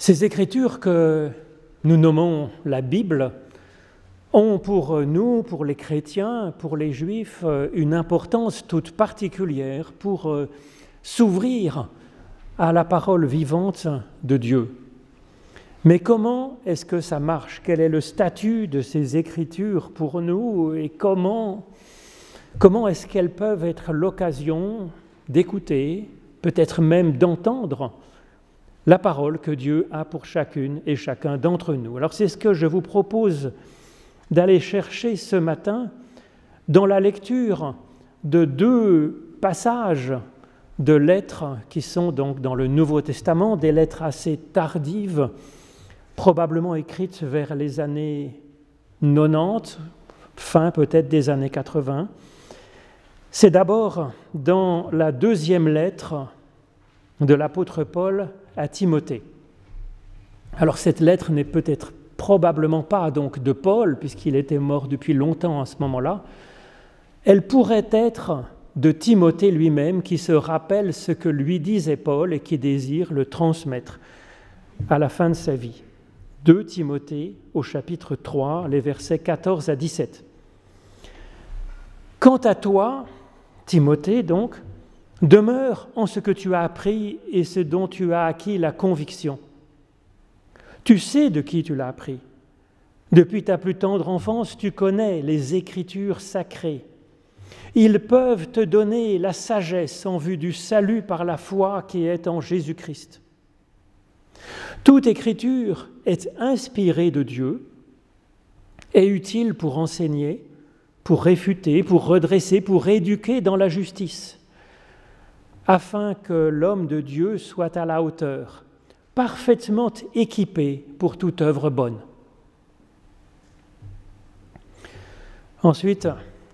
Ces écritures que nous nommons la Bible ont pour nous, pour les chrétiens, pour les juifs, une importance toute particulière pour euh, s'ouvrir à la parole vivante de Dieu. Mais comment est-ce que ça marche? Quel est le statut de ces écritures pour nous et comment, comment est-ce qu'elles peuvent être l'occasion d'écouter, peut-être même d'entendre la parole que Dieu a pour chacune et chacun d'entre nous. Alors c'est ce que je vous propose d'aller chercher ce matin dans la lecture de deux passages de lettres qui sont donc dans le Nouveau Testament, des lettres assez tardives, probablement écrites vers les années 90, fin peut-être des années 80. C'est d'abord dans la deuxième lettre de l'apôtre Paul à Timothée. Alors cette lettre n'est peut-être probablement pas donc de Paul, puisqu'il était mort depuis longtemps à ce moment-là. Elle pourrait être de Timothée lui-même qui se rappelle ce que lui disait Paul et qui désire le transmettre à la fin de sa vie. De Timothée au chapitre 3, les versets 14 à 17. Quant à toi, Timothée donc, Demeure en ce que tu as appris et ce dont tu as acquis la conviction. Tu sais de qui tu l'as appris. Depuis ta plus tendre enfance, tu connais les écritures sacrées. Ils peuvent te donner la sagesse en vue du salut par la foi qui est en Jésus-Christ. Toute écriture est inspirée de Dieu, est utile pour enseigner, pour réfuter, pour redresser, pour éduquer dans la justice afin que l'homme de Dieu soit à la hauteur, parfaitement équipé pour toute œuvre bonne. Ensuite,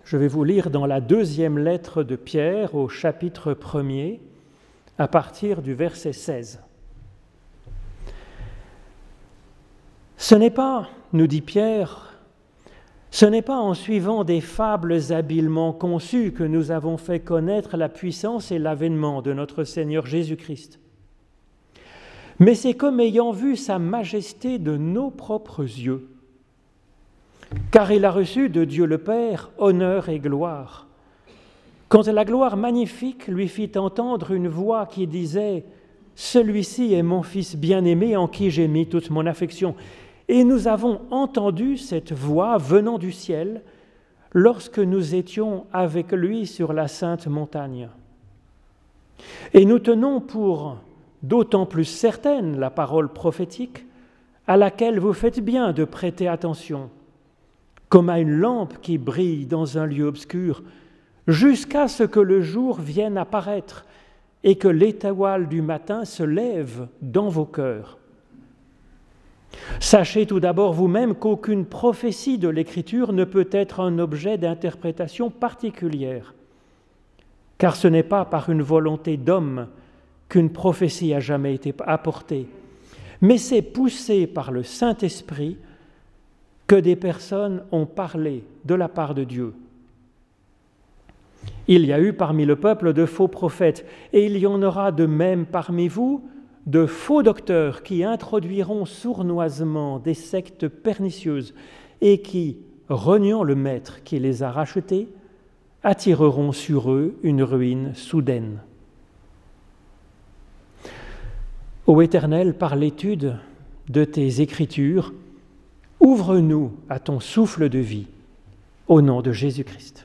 je vais vous lire dans la deuxième lettre de Pierre au chapitre 1er, à partir du verset 16. Ce n'est pas, nous dit Pierre, ce n'est pas en suivant des fables habilement conçues que nous avons fait connaître la puissance et l'avènement de notre Seigneur Jésus-Christ. Mais c'est comme ayant vu sa majesté de nos propres yeux, car il a reçu de Dieu le Père honneur et gloire. Quand la gloire magnifique lui fit entendre une voix qui disait Celui-ci est mon Fils bien-aimé en qui j'ai mis toute mon affection. Et nous avons entendu cette voix venant du ciel lorsque nous étions avec lui sur la sainte montagne. Et nous tenons pour d'autant plus certaine la parole prophétique à laquelle vous faites bien de prêter attention, comme à une lampe qui brille dans un lieu obscur, jusqu'à ce que le jour vienne apparaître et que l'étoile du matin se lève dans vos cœurs. Sachez tout d'abord vous-même qu'aucune prophétie de l'Écriture ne peut être un objet d'interprétation particulière, car ce n'est pas par une volonté d'homme qu'une prophétie a jamais été apportée, mais c'est poussé par le Saint-Esprit que des personnes ont parlé de la part de Dieu. Il y a eu parmi le peuple de faux prophètes, et il y en aura de même parmi vous de faux docteurs qui introduiront sournoisement des sectes pernicieuses et qui, reniant le maître qui les a rachetés, attireront sur eux une ruine soudaine. Ô Éternel, par l'étude de tes Écritures, ouvre-nous à ton souffle de vie, au nom de Jésus-Christ.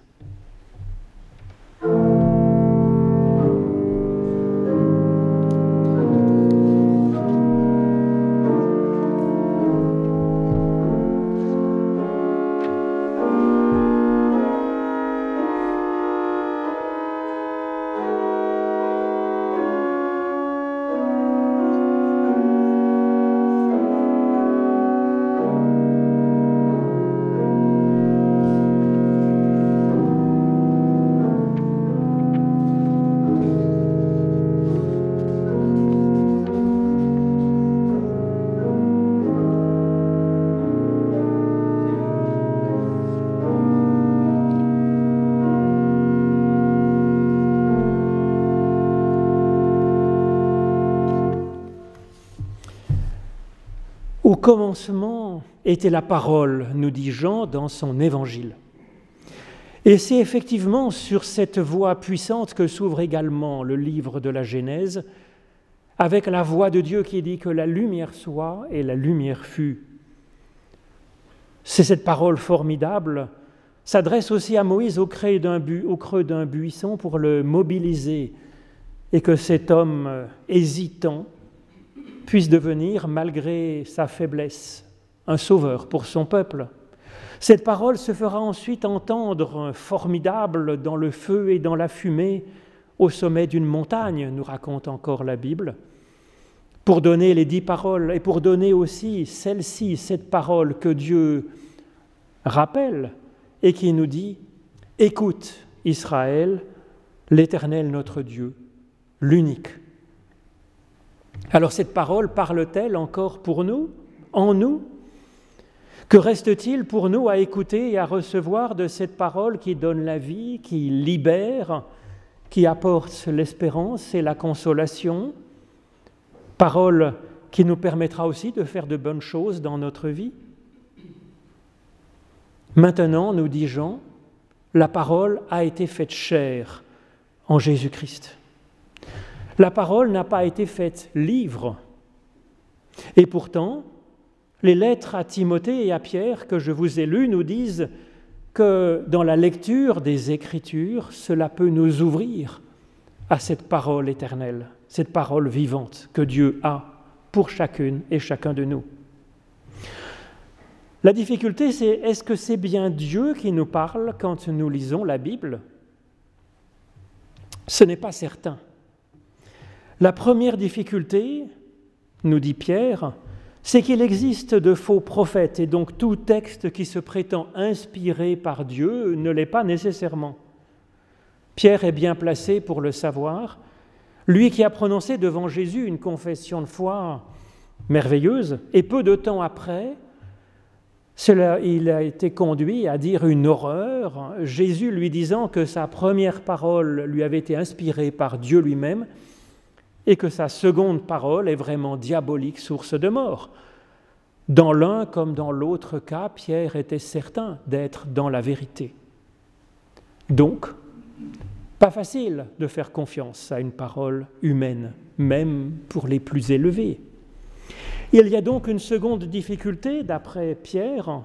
Commencement était la parole, nous dit Jean dans son évangile. Et c'est effectivement sur cette voie puissante que s'ouvre également le livre de la Genèse, avec la voix de Dieu qui dit que la lumière soit et la lumière fut. C'est cette parole formidable s'adresse aussi à Moïse au creux d'un buisson pour le mobiliser et que cet homme hésitant puisse devenir, malgré sa faiblesse, un sauveur pour son peuple. Cette parole se fera ensuite entendre formidable dans le feu et dans la fumée au sommet d'une montagne, nous raconte encore la Bible, pour donner les dix paroles et pour donner aussi celle-ci, cette parole que Dieu rappelle et qui nous dit, écoute Israël, l'Éternel notre Dieu, l'unique. Alors cette parole parle-t-elle encore pour nous, en nous? Que reste-t-il pour nous à écouter et à recevoir de cette parole qui donne la vie, qui libère, qui apporte l'espérance et la consolation? Parole qui nous permettra aussi de faire de bonnes choses dans notre vie? Maintenant, nous dit Jean, la parole a été faite chair en Jésus-Christ. La parole n'a pas été faite livre. Et pourtant, les lettres à Timothée et à Pierre que je vous ai lues nous disent que dans la lecture des Écritures, cela peut nous ouvrir à cette parole éternelle, cette parole vivante que Dieu a pour chacune et chacun de nous. La difficulté, c'est est-ce que c'est bien Dieu qui nous parle quand nous lisons la Bible? Ce n'est pas certain. La première difficulté, nous dit Pierre, c'est qu'il existe de faux prophètes et donc tout texte qui se prétend inspiré par Dieu ne l'est pas nécessairement. Pierre est bien placé pour le savoir, lui qui a prononcé devant Jésus une confession de foi merveilleuse et peu de temps après, cela, il a été conduit à dire une horreur, Jésus lui disant que sa première parole lui avait été inspirée par Dieu lui-même et que sa seconde parole est vraiment diabolique, source de mort. Dans l'un comme dans l'autre cas, Pierre était certain d'être dans la vérité. Donc, pas facile de faire confiance à une parole humaine, même pour les plus élevés. Il y a donc une seconde difficulté, d'après Pierre,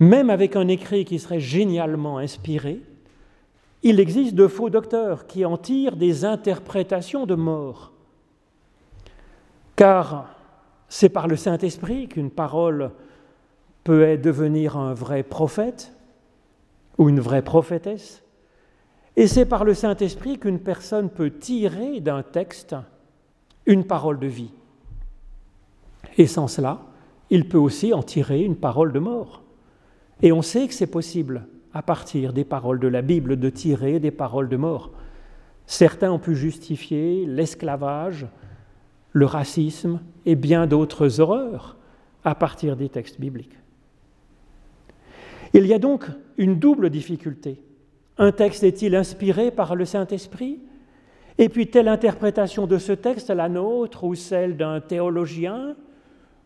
même avec un écrit qui serait génialement inspiré, il existe de faux docteurs qui en tirent des interprétations de mort. Car c'est par le Saint-Esprit qu'une parole peut devenir un vrai prophète ou une vraie prophétesse, et c'est par le Saint-Esprit qu'une personne peut tirer d'un texte une parole de vie. Et sans cela, il peut aussi en tirer une parole de mort. Et on sait que c'est possible, à partir des paroles de la Bible, de tirer des paroles de mort. Certains ont pu justifier l'esclavage, le racisme et bien d'autres horreurs à partir des textes bibliques. Il y a donc une double difficulté. Un texte est-il inspiré par le Saint-Esprit? Et puis telle interprétation de ce texte, la nôtre ou celle d'un théologien,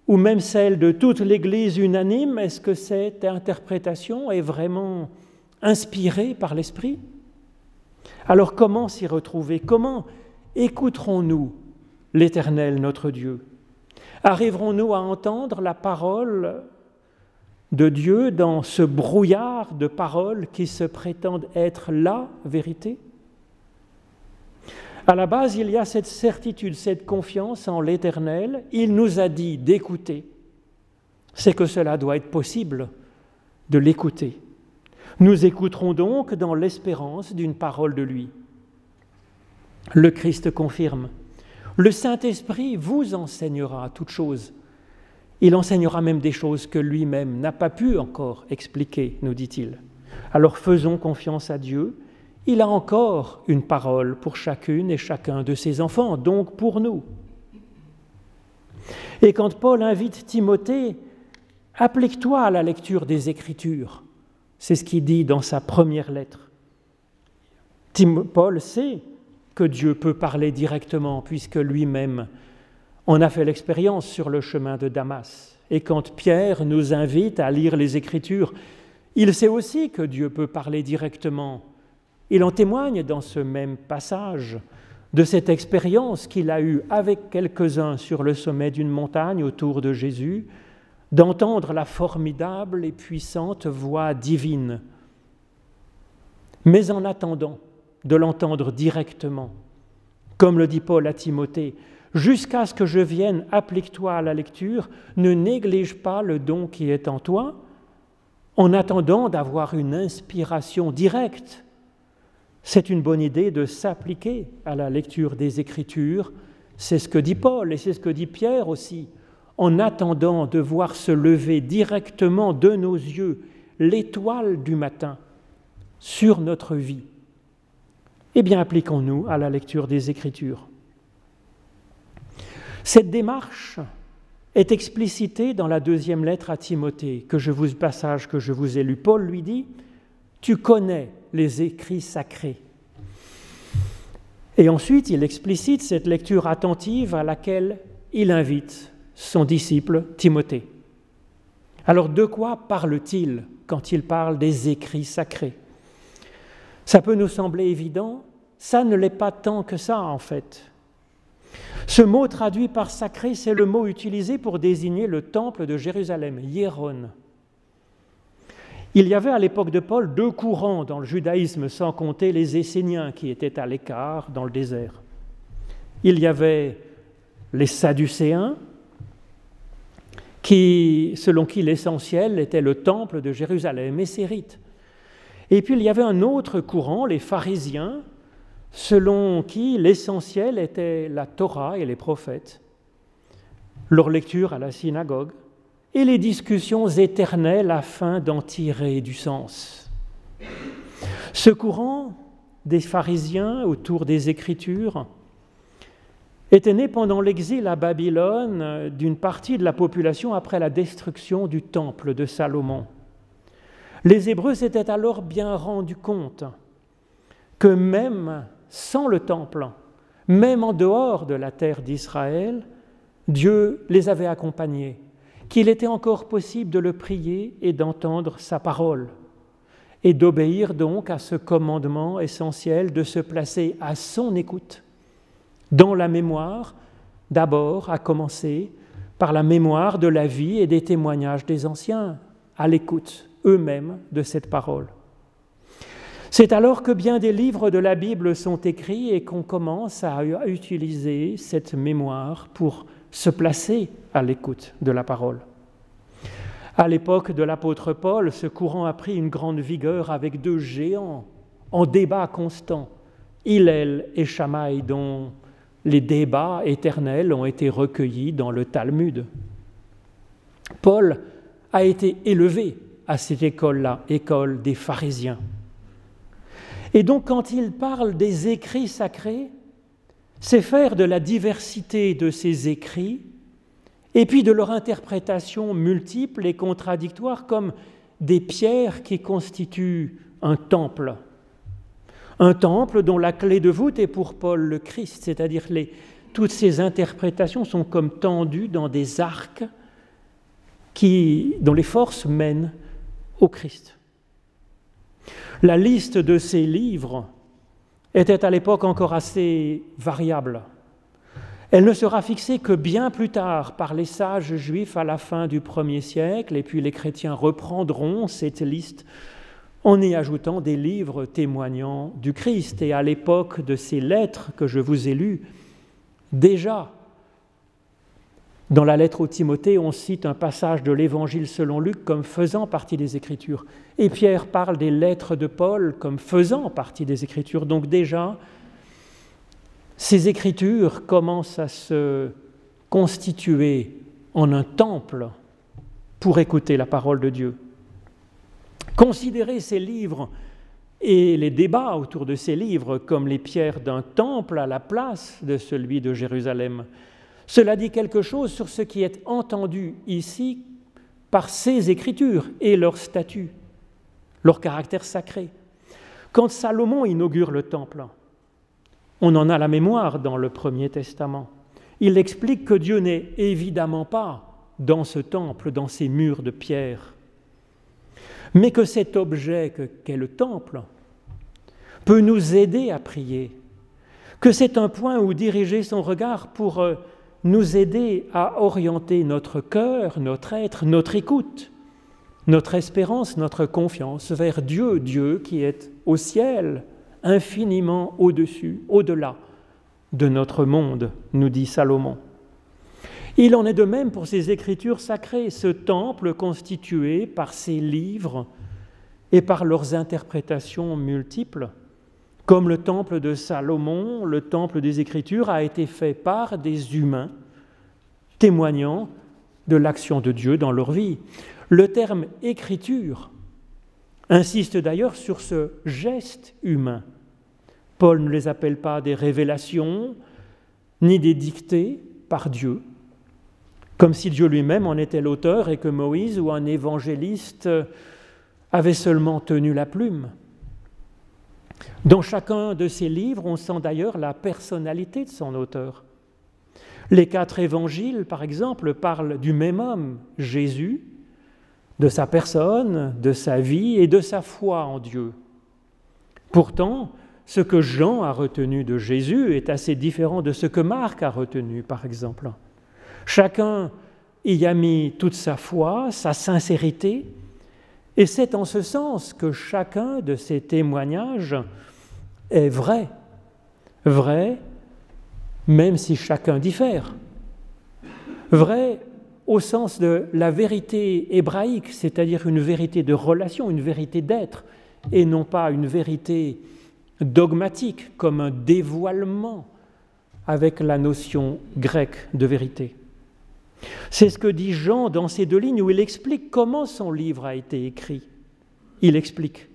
ou même celle de toute l'Église unanime, est-ce que cette interprétation est vraiment inspirée par l'Esprit Alors comment s'y retrouver? Comment écouterons-nous l'Éternel notre Dieu? Arriverons-nous à entendre la parole de Dieu dans ce brouillard de paroles qui se prétendent être la vérité? À la base, il y a cette certitude, cette confiance en l'Éternel. Il nous a dit d'écouter. C'est que cela doit être possible de l'écouter. Nous écouterons donc dans l'espérance d'une parole de lui. Le Christ confirme. Le Saint-Esprit vous enseignera toutes choses. Il enseignera même des choses que lui-même n'a pas pu encore expliquer, nous dit-il. Alors faisons confiance à Dieu il a encore une parole pour chacune et chacun de ses enfants, donc pour nous. Et quand Paul invite Timothée, applique-toi à la lecture des Écritures, c'est ce qu'il dit dans sa première lettre. Paul sait que Dieu peut parler directement, puisque lui-même, On a fait l'expérience sur le chemin de Damas. Et quand Pierre nous invite à lire les Écritures, il sait aussi que Dieu peut parler directement. Il en témoigne dans ce même passage de cette expérience qu'il a eue avec quelques-uns sur le sommet d'une montagne autour de Jésus, d'entendre la formidable et puissante voix divine. Mais en attendant de l'entendre directement, comme le dit Paul à Timothée, jusqu'à ce que je vienne, applique-toi à la lecture, ne néglige pas le don qui est en toi, en attendant d'avoir une inspiration directe c'est une bonne idée de s'appliquer à la lecture des Écritures. C'est ce que dit Paul et c'est ce que dit Pierre aussi. En attendant de voir se lever directement de nos yeux l'étoile du matin sur notre vie, eh bien appliquons-nous à la lecture des Écritures. Cette démarche est explicitée dans la deuxième lettre à Timothée, que je vous passage que je vous ai lu. Paul lui dit Tu connais les écrits sacrés. Et ensuite, il explicite cette lecture attentive à laquelle il invite son disciple Timothée. Alors de quoi parle-t-il quand il parle des écrits sacrés? Ça peut nous sembler évident, ça ne l'est pas tant que ça en fait. Ce mot traduit par sacré, c'est le mot utilisé pour désigner le temple de Jérusalem, Hieron. Il y avait à l'époque de Paul deux courants dans le judaïsme, sans compter les Esséniens qui étaient à l'écart dans le désert. Il y avait les Sadducéens, qui, selon qui l'essentiel était le temple de Jérusalem et ses rites. Et puis il y avait un autre courant, les pharisiens, selon qui l'essentiel était la Torah et les prophètes, leur lecture à la synagogue, et les discussions éternelles afin d'en tirer du sens. Ce courant des pharisiens autour des Écritures était né pendant l'exil à Babylone d'une partie de la population après la destruction du temple de Salomon. Les Hébreux s'étaient alors bien rendus compte que même sans le temple, même en dehors de la terre d'Israël, Dieu les avait accompagnés qu'il était encore possible de le prier et d'entendre sa parole, et d'obéir donc à ce commandement essentiel de se placer à son écoute, dans la mémoire, d'abord à commencer par la mémoire de la vie et des témoignages des anciens, à l'écoute eux-mêmes de cette parole. C'est alors que bien des livres de la Bible sont écrits et qu'on commence à utiliser cette mémoire pour se placer à l'écoute de la parole. À l'époque de l'apôtre Paul, ce courant a pris une grande vigueur avec deux géants en débat constant, Hillel et Shammai, les débats éternels ont été recueillis dans le Talmud. Paul a été élevé à cette école-là, école des pharisiens. Et donc quand il parle des écrits sacrés, c'est faire de la diversité de ces écrits et puis de leur interprétation multiple et contradictoire comme des pierres qui constituent un temple. Un temple dont la clé de voûte est pour Paul le Christ, c'est-à-dire les, toutes ces interprétations sont comme tendues dans des arcs qui, dont les forces mènent au Christ. La liste de ces livres était à l'époque encore assez variable. Elle ne sera fixée que bien plus tard par les sages juifs à la fin du premier siècle, et puis les chrétiens reprendront cette liste en y ajoutant des livres témoignant du Christ. Et à l'époque de ces lettres que je vous ai lues, déjà, dans la lettre au Timothée, on cite un passage de l'Évangile selon Luc comme faisant partie des Écritures. Et Pierre parle des lettres de Paul comme faisant partie des Écritures. Donc déjà, ces écritures commencent à se constituer en un temple pour écouter la parole de Dieu. Considérer ces livres et les débats autour de ces livres comme les pierres d'un temple à la place de celui de Jérusalem, cela dit quelque chose sur ce qui est entendu ici par ces écritures et leur statut, leur caractère sacré. Quand Salomon inaugure le temple, on en a la mémoire dans le Premier Testament. il explique que Dieu n'est évidemment pas dans ce temple, dans ces murs de pierre, mais que cet objet qu'est le temple peut nous aider à prier, que c'est un point où diriger son regard pour euh, nous aider à orienter notre cœur, notre être, notre écoute, notre espérance, notre confiance vers Dieu, Dieu qui est au ciel, infiniment au-dessus, au-delà de notre monde, nous dit Salomon. Il en est de même pour ces écritures sacrées, ce temple constitué par ces livres et par leurs interprétations multiples. Comme le temple de Salomon, le temple des Écritures a été fait par des humains, témoignant de l'action de Dieu dans leur vie. Le terme écriture insiste d'ailleurs sur ce geste humain. Paul ne les appelle pas des révélations, ni des dictées par Dieu, comme si Dieu lui-même en était l'auteur et que Moïse ou un évangéliste avait seulement tenu la plume. Dans chacun de ces livres, on sent d'ailleurs la personnalité de son auteur. Les quatre évangiles, par exemple, parlent du même homme, Jésus, de sa personne, de sa vie et de sa foi en Dieu. Pourtant, ce que Jean a retenu de Jésus est assez différent de ce que Marc a retenu, par exemple. Chacun y a mis toute sa foi, sa sincérité, et c'est en ce sens que chacun de ces témoignages est vrai. Vrai, même si chacun diffère. Vrai au sens de la vérité hébraïque, c'est-à-dire une vérité de relation, une vérité d'être, et non pas une vérité dogmatique comme un dévoilement avec la notion grecque de vérité. C'est ce que dit Jean dans ces deux lignes où il explique comment son livre a été écrit. Il explique.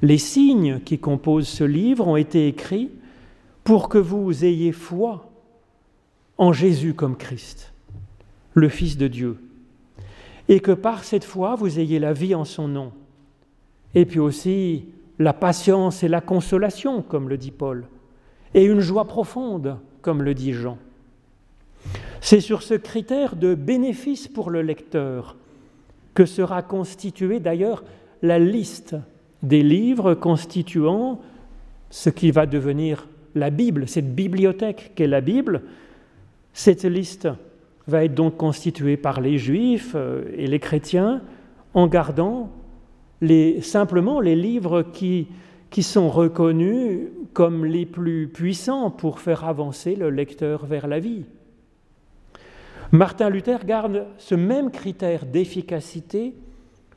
Les signes qui composent ce livre ont été écrits pour que vous ayez foi en Jésus comme Christ, le Fils de Dieu, et que par cette foi vous ayez la vie en son nom, et puis aussi la patience et la consolation, comme le dit Paul, et une joie profonde, comme le dit Jean. C'est sur ce critère de bénéfice pour le lecteur que sera constituée d'ailleurs la liste des livres constituant ce qui va devenir la Bible, cette bibliothèque qu'est la Bible. Cette liste va être donc constituée par les juifs euh, et les chrétiens en gardant simplement les livres qui, qui sont reconnus comme les plus puissants pour faire avancer le lecteur vers la vie. Martin Luther garde ce même critère d'efficacité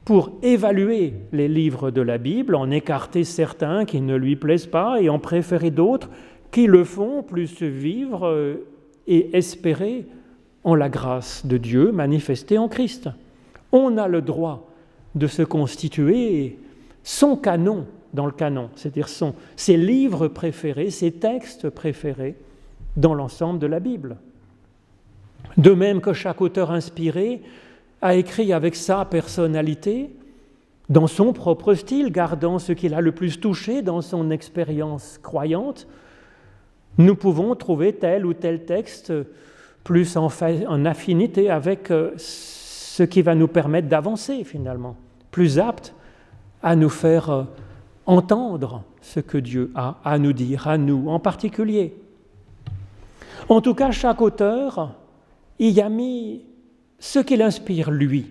pour évaluer les livres de la Bible, en écarter certains qui ne lui plaisent pas et en préférer d'autres qui le font plus vivre euh, et espérer en la grâce de Dieu manifestée en Christ. On a le droit de se constituer son canon dans le canon, c'est-à-dire ses livres préférés, ses textes préférés dans l'ensemble de la Bible. De même que chaque auteur inspiré a écrit avec sa personnalité, dans son propre style, gardant ce qu'il a le plus touché dans son expérience croyante, nous pouvons trouver tel ou tel texte plus en, affinité avec euh, ce qui va nous permettre d'avancer finalement, plus apte à nous faire euh, entendre ce que Dieu a à nous dire, à nous en particulier. En tout cas, chaque auteur y a mis ce qu'il inspire lui,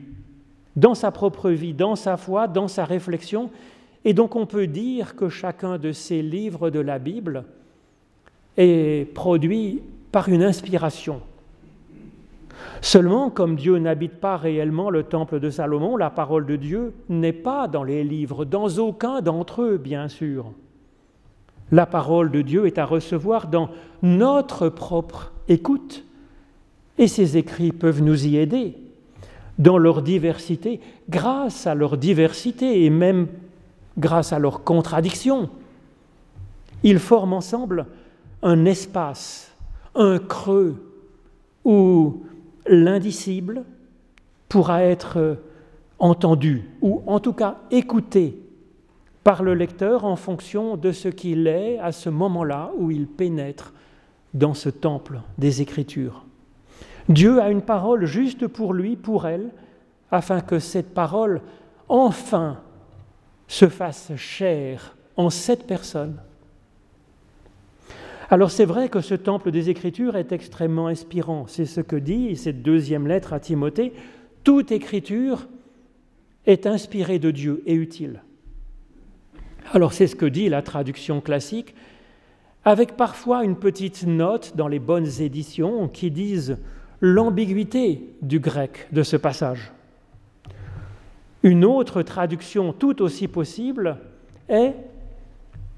dans sa propre vie, dans sa foi, dans sa réflexion. Et donc on peut dire que chacun de ces livres de la Bible est produit par une inspiration. Seulement, comme Dieu n'habite pas réellement le temple de Salomon, la parole de Dieu n'est pas dans les livres, dans aucun d'entre eux, bien sûr. La parole de Dieu est à recevoir dans notre propre écoute, et ces écrits peuvent nous y aider dans leur diversité, grâce à leur diversité et même grâce à leur contradiction. Ils forment ensemble un espace, un creux où l'indicible pourra être entendu ou en tout cas écouté par le lecteur en fonction de ce qu'il est à ce moment-là où il pénètre dans ce temple des Écritures. Dieu a une parole juste pour lui, pour elle, afin que cette parole, enfin, se fasse chair en cette personne. Alors c'est vrai que ce temple des Écritures est extrêmement inspirant. C'est ce que dit cette deuxième lettre à Timothée. Toute écriture est inspirée de Dieu et utile. Alors c'est ce que dit la traduction classique, avec parfois une petite note dans les bonnes éditions qui disent l'ambiguïté du grec de ce passage. Une autre traduction tout aussi possible est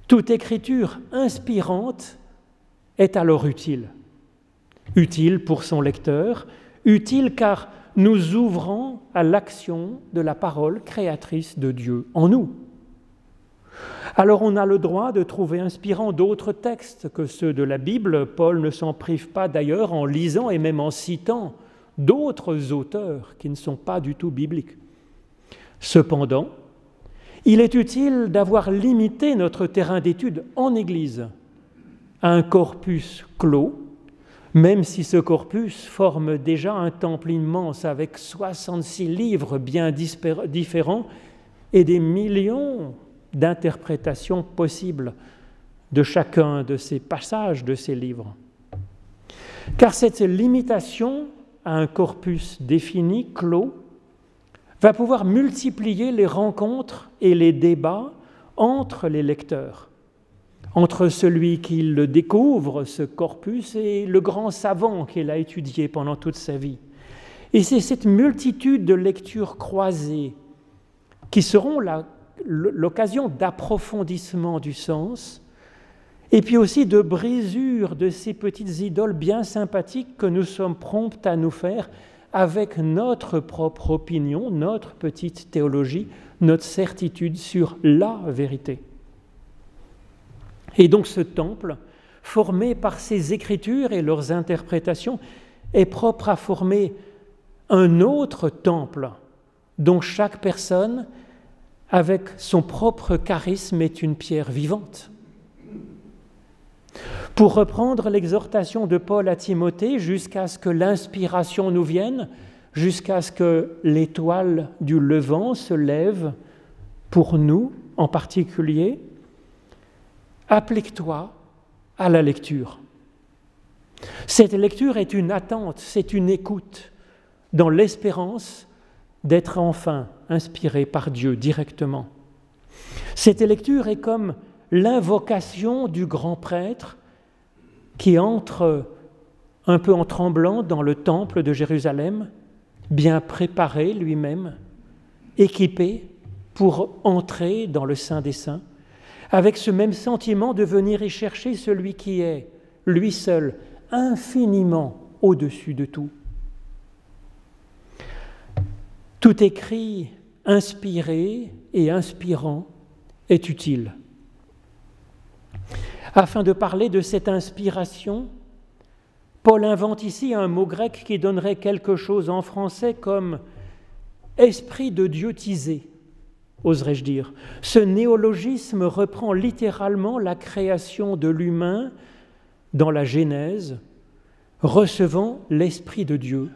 toute écriture inspirante est alors utile. Utile pour son lecteur, utile car nous ouvrons à l'action de la parole créatrice de Dieu en nous. Alors on a le droit de trouver inspirant d'autres textes que ceux de la Bible. Paul ne s'en prive pas d'ailleurs en lisant et même en citant d'autres auteurs qui ne sont pas du tout bibliques. Cependant, il est utile d'avoir limité notre terrain d'étude en Église à un corpus clos, même si ce corpus forme déjà un temple immense avec 66 livres bien différents et des millions d'interprétations possibles de chacun de ces passages de ces livres. Car cette limitation à un corpus défini, clos, va pouvoir multiplier les rencontres et les débats entre les lecteurs, entre celui qui le découvre, ce corpus, et le grand savant qu'il a étudié pendant toute sa vie. Et c'est cette multitude de lectures croisées qui seront la l'occasion d'approfondissement du sens, et puis aussi de brisure de ces petites idoles bien sympathiques que nous sommes prompts à nous faire avec notre propre opinion, notre petite théologie, notre certitude sur la vérité. Et donc ce temple, formé par ces écritures et leurs interprétations, est propre à former un autre temple dont chaque personne avec son propre charisme, est une pierre vivante. Pour reprendre l'exhortation de Paul à Timothée, jusqu'à ce que l'inspiration nous vienne, jusqu'à ce que l'étoile du levant se lève pour nous en particulier, applique-toi à la lecture. Cette lecture est une attente, c'est une écoute, dans l'espérance d'être enfin inspiré par Dieu directement. Cette lecture est comme l'invocation du grand prêtre qui entre un peu en tremblant dans le temple de Jérusalem, bien préparé lui-même, équipé pour entrer dans le Saint des Saints, avec ce même sentiment de venir y chercher celui qui est, lui seul, infiniment au-dessus de tout. Tout écrit inspiré et inspirant est utile. Afin de parler de cette inspiration, Paul invente ici un mot grec qui donnerait quelque chose en français comme esprit de Dieu tisé, oserais-je dire. Ce néologisme reprend littéralement la création de l'humain dans la Genèse, recevant l'Esprit de Dieu,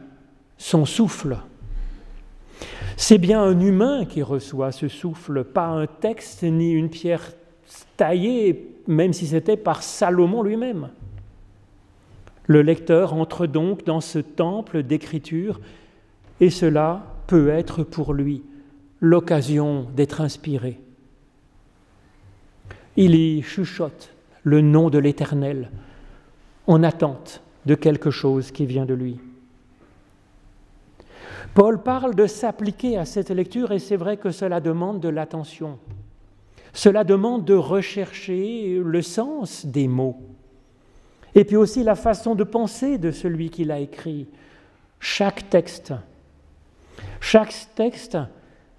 son souffle. C'est bien un humain qui reçoit ce souffle, pas un texte ni une pierre taillée, même si c'était par Salomon lui-même. Le lecteur entre donc dans ce temple d'écriture et cela peut être pour lui l'occasion d'être inspiré. Il y chuchote le nom de l'Éternel en attente de quelque chose qui vient de lui. Paul parle de s'appliquer à cette lecture et c'est vrai que cela demande de l'attention. Cela demande de rechercher le sens des mots. Et puis aussi la façon de penser de celui qui l'a écrit. Chaque texte, chaque texte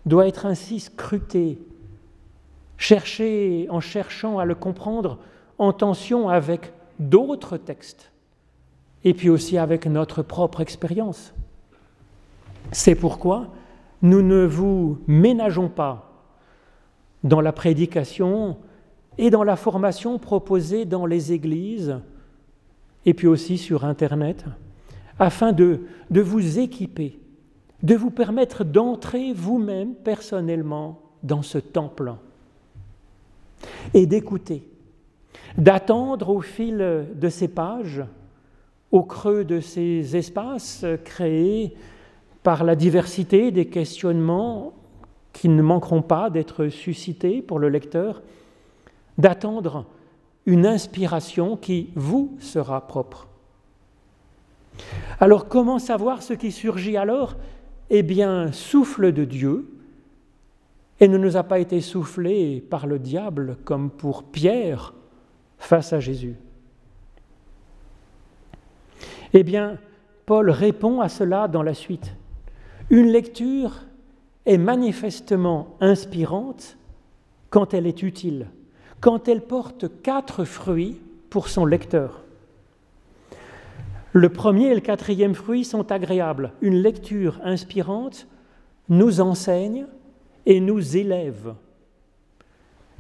doit être ainsi scruté, cherché en cherchant à le comprendre en tension avec d'autres textes, et puis aussi avec notre propre expérience. C'est pourquoi nous ne vous ménageons pas dans la prédication et dans la formation proposée dans les églises et puis aussi sur Internet, afin de, de vous équiper, de vous permettre d'entrer vous-même personnellement dans ce temple et d'écouter, d'attendre au fil de ces pages, au creux de ces espaces créés par la diversité des questionnements qui ne manqueront pas d'être suscités pour le lecteur, d'attendre une inspiration qui vous sera propre. Alors comment savoir ce qui surgit alors? Eh bien, souffle de Dieu, et ne nous a pas été soufflé par le diable comme pour Pierre face à Jésus. Eh bien, Paul répond à cela dans la suite. Une lecture est manifestement inspirante quand elle est utile, quand elle porte quatre fruits pour son lecteur. Le premier et le quatrième fruit sont agréables. Une lecture inspirante nous enseigne et nous élève.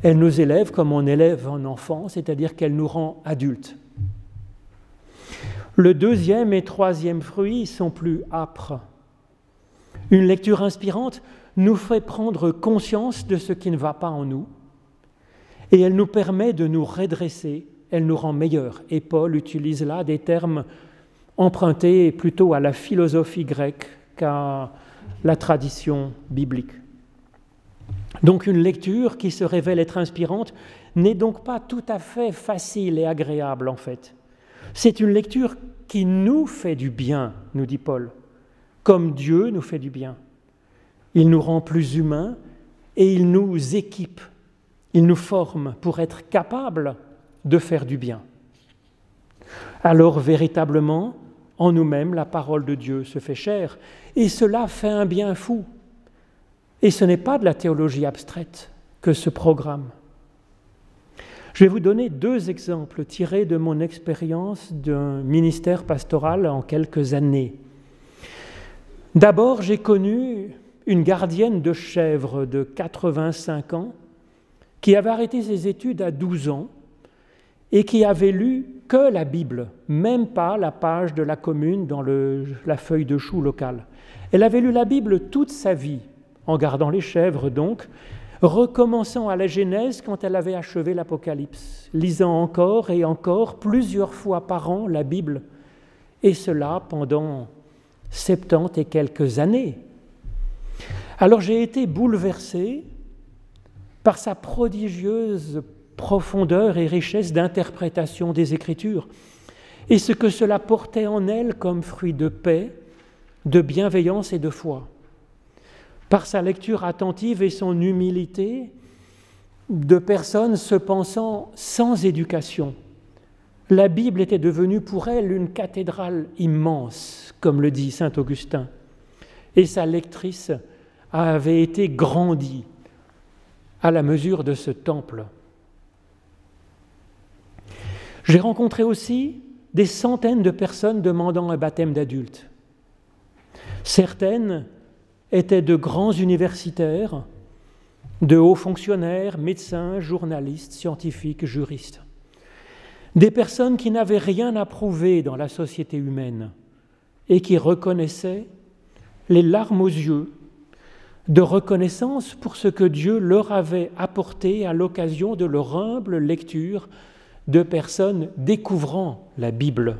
Elle nous élève comme on élève un enfant, c'est-à-dire qu'elle nous rend adultes. Le deuxième et troisième fruit sont plus âpres. Une lecture inspirante nous fait prendre conscience de ce qui ne va pas en nous et elle nous permet de nous redresser, elle nous rend meilleurs. Et Paul utilise là des termes empruntés plutôt à la philosophie grecque qu'à la tradition biblique. Donc une lecture qui se révèle être inspirante n'est donc pas tout à fait facile et agréable en fait. C'est une lecture qui nous fait du bien, nous dit Paul, comme Dieu nous fait du bien. Il nous rend plus humains et il nous équipe, il nous forme pour être capables de faire du bien. Alors véritablement, en nous-mêmes, la parole de Dieu se fait chair, et cela fait un bien fou. Et ce n'est pas de la théologie abstraite que ce programme. Je vais vous donner deux exemples tirés de mon expérience d'un ministère pastoral en quelques années. D'abord, j'ai connu une gardienne de chèvres de 85 ans qui avait arrêté ses études à 12 ans et qui avait lu que la Bible, même pas la page de la commune dans la feuille de chou locale. Elle avait lu la Bible toute sa vie, en gardant les chèvres donc, recommençant à la Genèse quand elle avait achevé l'Apocalypse, lisant encore et encore plusieurs fois par an la Bible, et cela pendant 70 et quelques années. Alors j'ai été bouleversé par sa prodigieuse profondeur et richesse d'interprétation des Écritures, et ce que cela portait en elle comme fruit de paix, de bienveillance et de foi par sa lecture attentive et son humilité de personnes se pensant sans éducation. La Bible était devenue pour elle une cathédrale immense, comme le dit Saint Augustin, et sa lectrice avait été grandie à la mesure de ce temple. J'ai rencontré aussi des centaines de personnes demandant un baptême d'adulte. Certaines étaient de grands universitaires, de hauts fonctionnaires, médecins, journalistes, scientifiques, juristes. Des personnes qui n'avaient rien à prouver dans la société humaine et qui reconnaissaient les larmes aux yeux de reconnaissance pour ce que Dieu leur avait apporté à l'occasion de leur humble lecture de personnes découvrant la Bible.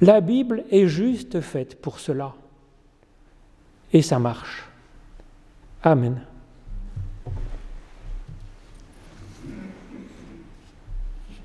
La Bible est juste faite pour cela et ça marche. Amen.